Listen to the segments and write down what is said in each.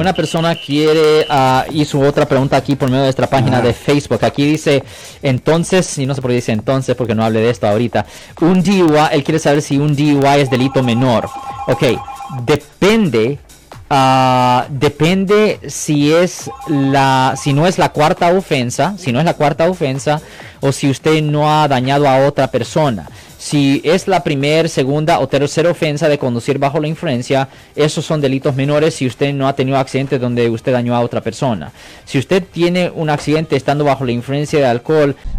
una persona quiere, uh, hizo otra pregunta aquí por medio de nuestra página de Facebook. Aquí dice, entonces, y no sé por qué dice entonces, porque no hable de esto ahorita. Un DUI, él quiere saber si un DUI es delito menor. Ok, depende Uh, depende si es la si no es la cuarta ofensa si no es la cuarta ofensa o si usted no ha dañado a otra persona si es la primera, segunda o tercera ofensa de conducir bajo la influencia, esos son delitos menores si usted no ha tenido accidente donde usted dañó a otra persona. Si usted tiene un accidente estando bajo la influencia de alcohol,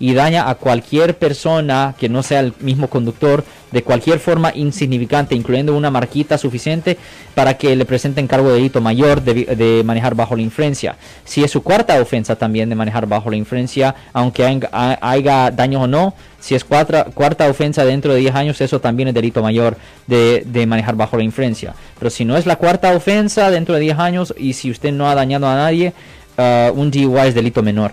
y daña a cualquier persona que no sea el mismo conductor de cualquier forma insignificante, incluyendo una marquita suficiente para que le presenten cargo de delito mayor de, manejar bajo la influencia. Si es su cuarta ofensa también de manejar bajo la influencia, aunque haya, daño o no, si es cuarta, cuarta ofensa dentro de 10 años, eso también es delito mayor de, de, manejar bajo la influencia. Pero si no es la cuarta ofensa dentro de 10 años y si usted no ha dañado a nadie, uh, un DUI es delito menor.